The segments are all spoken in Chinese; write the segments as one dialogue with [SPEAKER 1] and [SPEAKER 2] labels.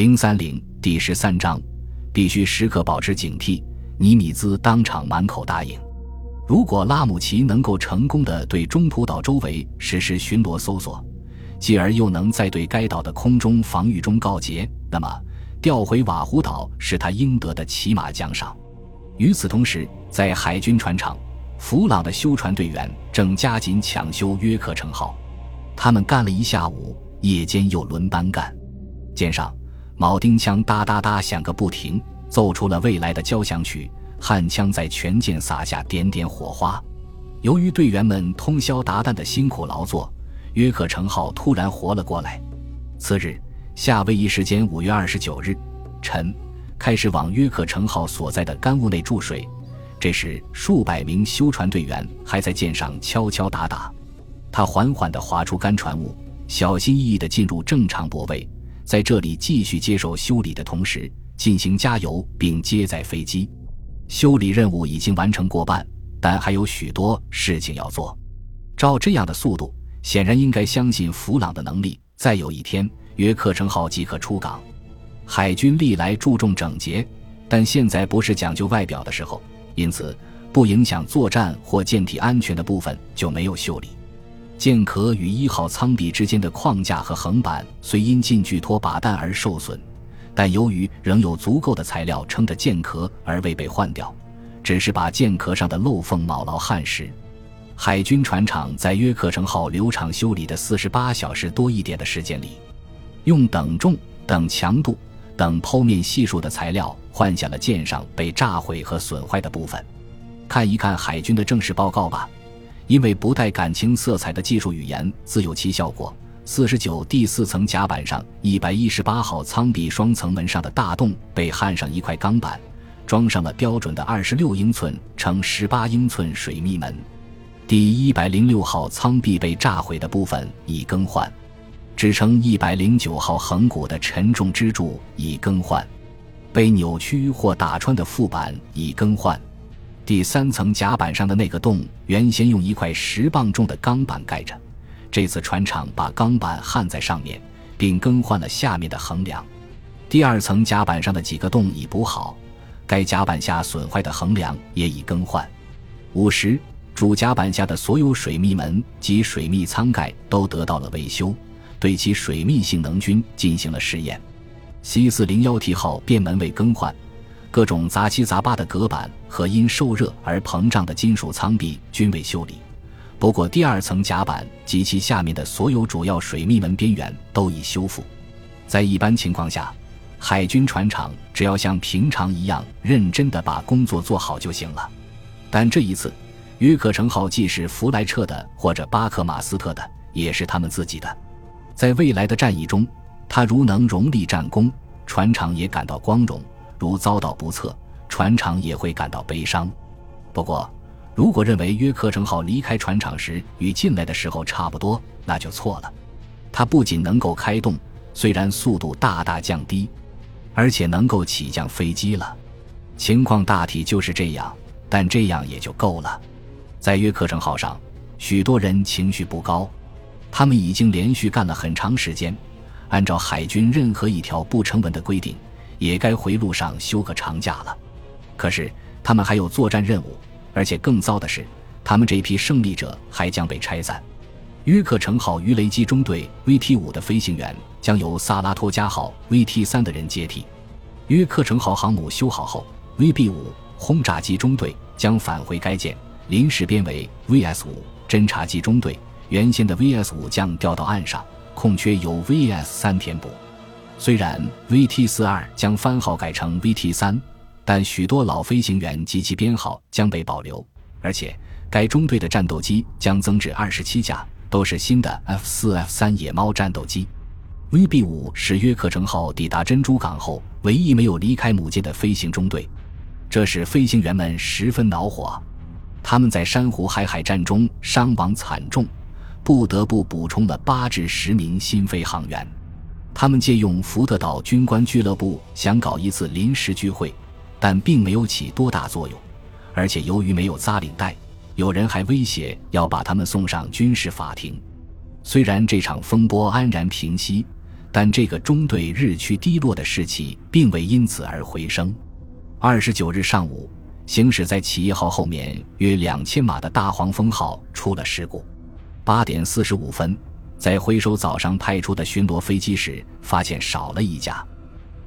[SPEAKER 1] 零三零第十三章，必须时刻保持警惕。尼米兹当场满口答应。如果拉姆齐能够成功的对中途岛周围实施巡逻搜索，继而又能在对该岛的空中防御中告捷，那么调回瓦胡岛是他应得的起码奖赏。与此同时，在海军船厂，弗朗的修船队员正加紧抢修约克城号。他们干了一下午，夜间又轮班干。舰上，铆钉枪哒哒哒响个不停，奏出了未来的交响曲。焊枪在全舰撒下点点火花。由于队员们通宵达旦的辛苦劳作，约克城号突然活了过来。次日，夏威夷时间五月二十九日晨，开始往约克城号所在的干坞内注水。这时，数百名修船队员还在舰上敲敲打打。他缓缓地划出干船坞，小心翼翼地进入正常泊位，在这里继续接受修理的同时进行加油并接载飞机。修理任务已经完成过半，但还有许多事情要做。照这样的速度，显然应该相信弗朗的能力。再有一天，约克城号即可出港。海军历来注重整洁，但现在不是讲究外表的时候，因此不影响作战或舰体安全的部分就没有修理。舰壳与一号舱壁之间的框架和横板虽因近距拖把弹而受损。但由于仍有足够的材料撑着舰壳而未被换掉，只是把舰壳上的漏缝铆牢焊实。海军船厂在约克城号流厂修理的四十八小时多一点的时间里，用等重、等强度、等剖面系数的材料换下了舰上被炸毁和损坏的部分。看一看海军的正式报告吧，因为不带感情色彩的技术语言自有其效果。四十九第四层甲板上一百一十八号舱壁双层门上的大洞被焊上一块钢板，装上了标准的二十六英寸乘十八英寸水密门。第一百零六号舱壁被炸毁的部分已更换，支撑一百零九号横骨的沉重支柱已更换，被扭曲或打穿的副板已更换。第三层甲板上的那个洞原先用一块十磅重的钢板盖着。这次船厂把钢板焊在上面，并更换了下面的横梁。第二层甲板上的几个洞已补好，该甲板下损坏的横梁也已更换。五十主甲板下的所有水密门及水密舱盖都得到了维修，对其水密性能均进行了试验。C 四零幺 T 号变门未更换，各种杂七杂八的隔板和因受热而膨胀的金属舱壁均未修理。不过，第二层甲板及其下面的所有主要水密门边缘都已修复。在一般情况下，海军船厂只要像平常一样认真地把工作做好就行了。但这一次，约克城号既是弗莱彻的，或者巴克马斯特的，也是他们自己的。在未来的战役中，他如能荣立战功，船厂也感到光荣；如遭到不测，船厂也会感到悲伤。不过，如果认为约克城号离开船厂时与进来的时候差不多，那就错了。它不仅能够开动，虽然速度大大降低，而且能够起降飞机了。情况大体就是这样，但这样也就够了。在约克城号上，许多人情绪不高，他们已经连续干了很长时间。按照海军任何一条不成文的规定，也该回路上休个长假了。可是他们还有作战任务。而且更糟的是，他们这批胜利者还将被拆散。约克城号鱼雷机中队 VT 五的飞行员将由萨拉托加号 VT 三的人接替。约克城号航母修好后，VB 五轰炸机中队将返回该舰，临时编为 VS 五侦察机中队。原先的 VS 五将调到岸上，空缺由 VS 三填补。虽然 VT 四二将番号改成 VT 三。但许多老飞行员及其编号将被保留，而且该中队的战斗机将增至二十七架，都是新的 F 四 F 三野猫战斗机。VB 五是约克城号抵达珍珠港后唯一没有离开母舰的飞行中队，这使飞行员们十分恼火。他们在珊瑚海海战中伤亡惨重，不得不补充了八至十名新飞行员。他们借用福特岛军官俱乐部想搞一次临时聚会。但并没有起多大作用，而且由于没有扎领带，有人还威胁要把他们送上军事法庭。虽然这场风波安然平息，但这个中队日趋低落的士气并未因此而回升。二十九日上午，行驶在企业号后面约两千码的大黄蜂号出了事故。八点四十五分，在回收早上派出的巡逻飞机时，发现少了一架。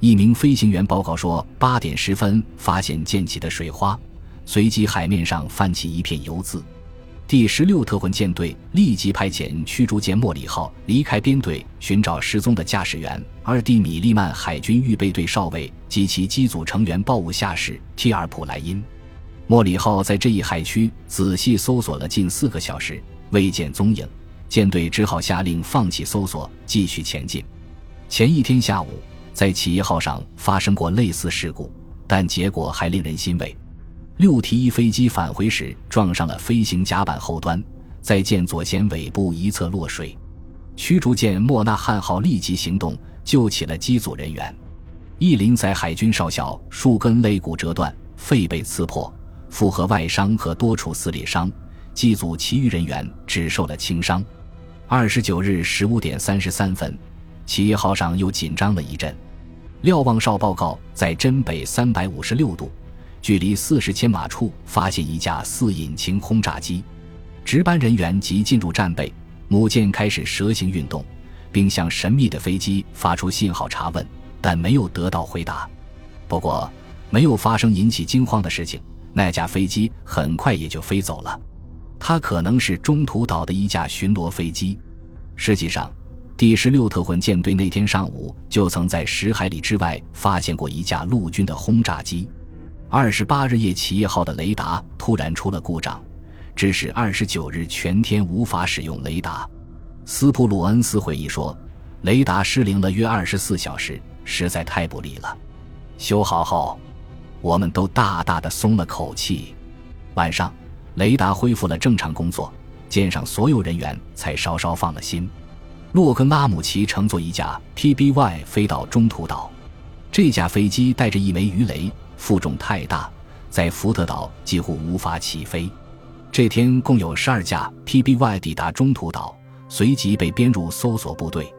[SPEAKER 1] 一名飞行员报告说，八点十分发现溅起的水花，随即海面上泛起一片油渍。第十六特混舰队立即派遣驱逐舰莫里号离开编队，寻找失踪的驾驶员。而蒂米利曼海军预备队少尉及其机组成员报务下士提尔普莱因。莫里号在这一海区仔细搜索了近四个小时，未见踪影，舰队只好下令放弃搜索，继续前进。前一天下午，在企业号上发生过类似事故，但结果还令人欣慰。六 T 一飞机返回时撞上了飞行甲板后端，在舰左舷尾部一侧落水。驱逐舰莫纳汉号立即行动，救起了机组人员。伊林在海军少校数根肋骨折断，肺被刺破，复合外伤和多处撕裂伤。机组其余人员只受了轻伤。二十九日十五点三十三分，企业号上又紧张了一阵。瞭望哨报告，在真北三百五十六度。距离四十千码处，发现一架四引擎轰炸机，值班人员即进入战备，母舰开始蛇形运动，并向神秘的飞机发出信号查问，但没有得到回答。不过，没有发生引起惊慌的事情，那架飞机很快也就飞走了。它可能是中途岛的一架巡逻飞机。实际上，第十六特混舰队那天上午就曾在十海里之外发现过一架陆军的轰炸机。二十八日夜，企业号的雷达突然出了故障，致使二十九日全天无法使用雷达。斯普鲁恩斯回忆说：“雷达失灵了约二十四小时，实在太不利了。修好后，我们都大大的松了口气。晚上，雷达恢复了正常工作，舰上所有人员才稍稍放了心。洛根拉姆齐乘坐一架 PBY 飞到中途岛，这架飞机带着一枚鱼雷。”负重太大，在福特岛几乎无法起飞。这天共有十二架 PBY 抵达中途岛，随即被编入搜索部队。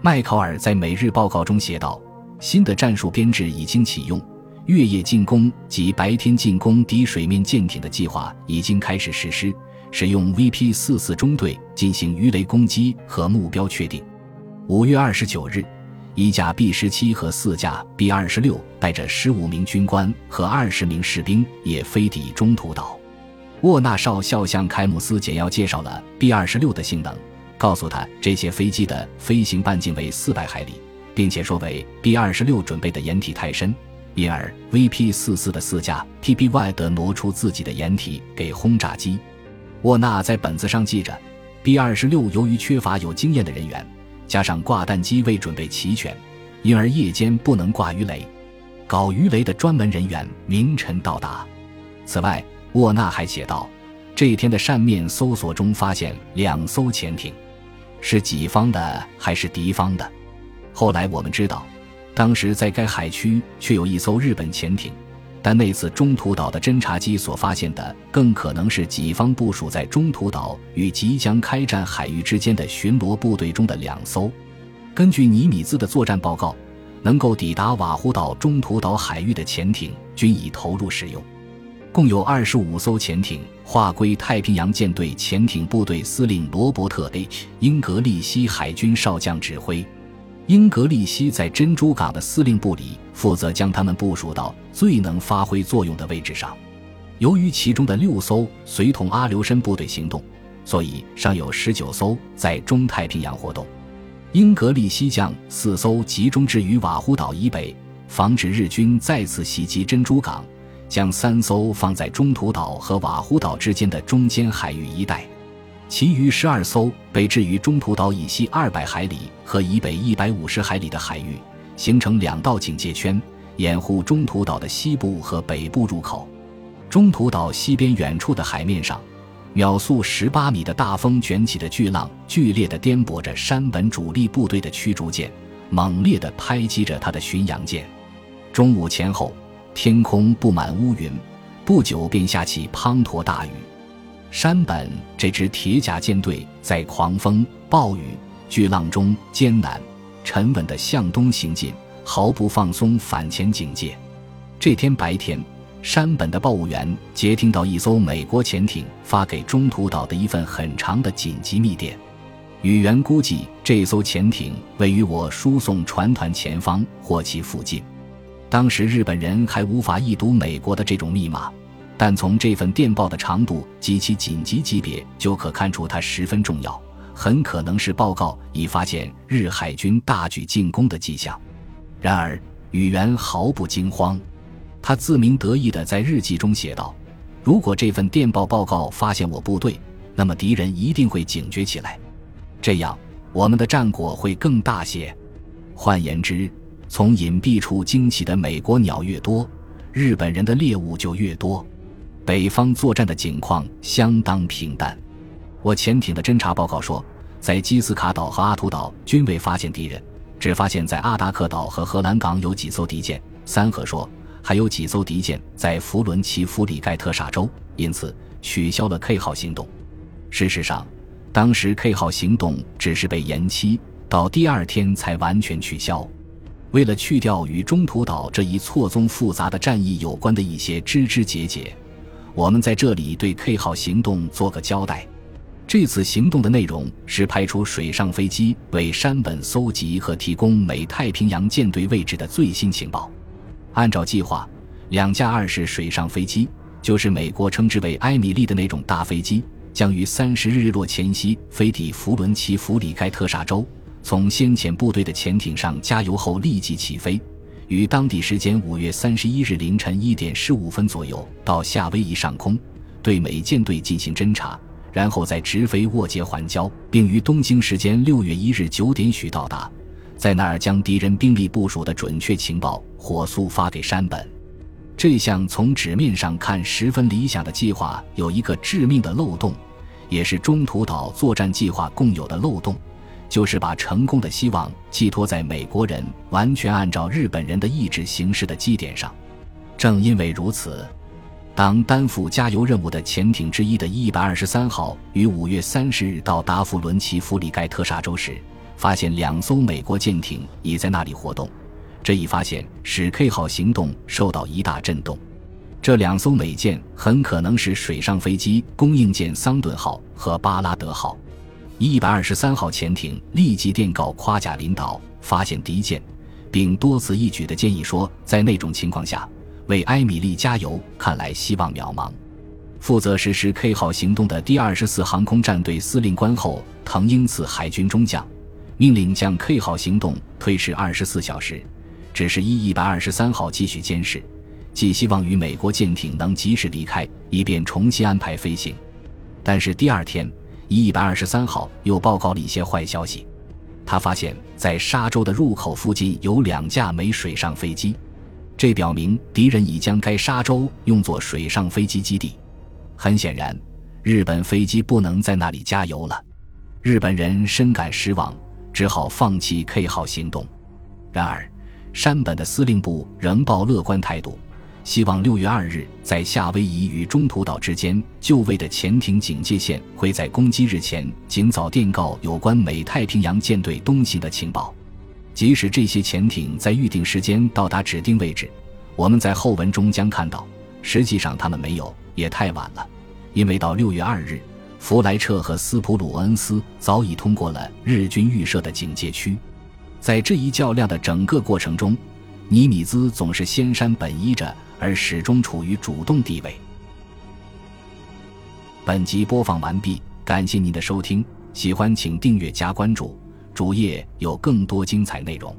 [SPEAKER 1] 麦考尔在每日报告中写道：“新的战术编制已经启用，月夜进攻及白天进攻敌水面舰艇的计划已经开始实施，使用 VP 四四中队进行鱼雷攻击和目标确定。”五月二十九日。一架 B 十七和四架 B 二十六带着十五名军官和二十名士兵也飞抵中途岛。沃纳少校向凯姆斯简要介绍了 B 二十六的性能，告诉他这些飞机的飞行半径为四百海里，并且说为 B 二十六准备的掩体太深，因而 VP 四四的四架 PBY 得挪出自己的掩体给轰炸机。沃纳在本子上记着，B 二十六由于缺乏有经验的人员。加上挂弹机未准备齐全，因而夜间不能挂鱼雷。搞鱼雷的专门人员明晨到达。此外，沃纳还写道，这一天的扇面搜索中发现两艘潜艇，是己方的还是敌方的？后来我们知道，当时在该海区却有一艘日本潜艇。但那次中途岛的侦察机所发现的，更可能是己方部署在中途岛与即将开战海域之间的巡逻部队中的两艘。根据尼米兹的作战报告，能够抵达瓦胡岛中途岛海域的潜艇均已投入使用，共有二十五艘潜艇划归太平洋舰队潜艇部队司令罗伯特 ·H· 英格利希海军少将指挥。英格利希在珍珠港的司令部里负责将他们部署到最能发挥作用的位置上。由于其中的六艘随同阿留申部队行动，所以尚有十九艘在中太平洋活动。英格利希将四艘集中置于瓦胡岛以北，防止日军再次袭击珍珠港；将三艘放在中途岛和瓦胡岛之间的中间海域一带。其余十二艘被置于中途岛以西二百海里和以北一百五十海里的海域，形成两道警戒圈，掩护中途岛的西部和北部入口。中途岛西边远处的海面上，秒速十八米的大风卷起的巨浪，剧烈地颠簸着山本主力部队的驱逐舰，猛烈地拍击着他的巡洋舰。中午前后，天空布满乌云，不久便下起滂沱大雨。山本这支铁甲舰队在狂风、暴雨、巨浪中艰难、沉稳地向东行进，毫不放松反潜警戒。这天白天，山本的报务员接听到一艘美国潜艇发给中途岛的一份很长的紧急密电。宇员估计这艘潜艇位于我输送船团前方或其附近。当时日本人还无法译读美国的这种密码，但从这份电报的长度及其紧急级别就可看出它十分重要，很可能是报告已发现日海军大举进攻的迹象。然而宇员毫不惊慌，他自鸣得意地在日记中写道：“如果这份电报报告发现我部队，那么敌人一定会警觉起来。”这样，我们的战果会更大些。换言之，从隐蔽处惊起的美国鸟越多，日本人的猎物就越多。北方作战的景况相当平淡。我潜艇的侦察报告说，在基斯卡岛和阿图岛均未发现敌人，只发现在阿达克岛和荷兰港有几艘敌舰。三河说，还有几艘敌舰在弗伦奇夫里盖特沙州，因此取消了 K 号行动。事实上。当时 K 号行动只是被延期，到第二天才完全取消。为了去掉与中途岛这一错综复杂的战役有关的一些枝枝节节，我们在这里对 K 号行动做个交代。这次行动的内容是派出水上飞机为山本搜集和提供美太平洋舰队位置的最新情报。按照计划，两架二式水上飞机，就是美国称之为“埃米丽”的那种大飞机。将于三十日日落前夕飞抵弗伦奇弗里盖特沙州，从先遣部队的潜艇上加油后立即起飞，于当地时间五月三十一日凌晨一点十五分左右到夏威夷上空，对美舰队进行侦察，然后再直飞沃杰环礁，并于东京时间六月一日九点许到达，在那儿将敌人兵力部署的准确情报火速发给山本。这项从纸面上看十分理想的计划有一个致命的漏洞。也是中途岛作战计划共有的漏洞，就是把成功的希望寄托在美国人完全按照日本人的意志行事的基点上。正因为如此，当担负加油任务的潜艇之一的一百二十三号于五月三十日到达弗伦奇弗里盖特沙州时，发现两艘美国舰艇已在那里活动。这一发现使 K 号行动受到一大震动。这两艘美舰很可能是水上飞机供应舰桑顿号和巴拉德号。一百二十三号潜艇立即电告夸贾领导，发现敌舰，并多此一举的建议说，在那种情况下，为埃米利加油看来希望渺茫。负责实施 K 号行动的第二十四航空战队司令官后藤英次海军中将，命令将 K 号行动推迟二十四小时，只是一一百二十三号继续监视。寄希望与美国舰艇能及时离开，以便重新安排飞行。但是第二天，一百二十三号又报告了一些坏消息。他发现，在沙洲的入口附近有两架美水上飞机，这表明敌人已将该沙洲用作水上飞机基地。很显然，日本飞机不能在那里加油了。日本人深感失望，只好放弃 K 号行动。然而，山本的司令部仍抱乐观态度。希望六月二日在夏威夷与中途岛之间就位的潜艇警戒线会在攻击日前尽早电告有关美太平洋舰队东行的情报。即使这些潜艇在预定时间到达指定位置，我们在后文中将看到，实际上他们没有，也太晚了。因为到六月二日，弗莱彻和斯普鲁恩斯早已通过了日军预设的警戒区。在这一较量的整个过程中，尼米兹总是先山本依着。而始终处于主动地位。本集播放完毕，感谢您的收听，喜欢请订阅加关注，主页有更多精彩内容。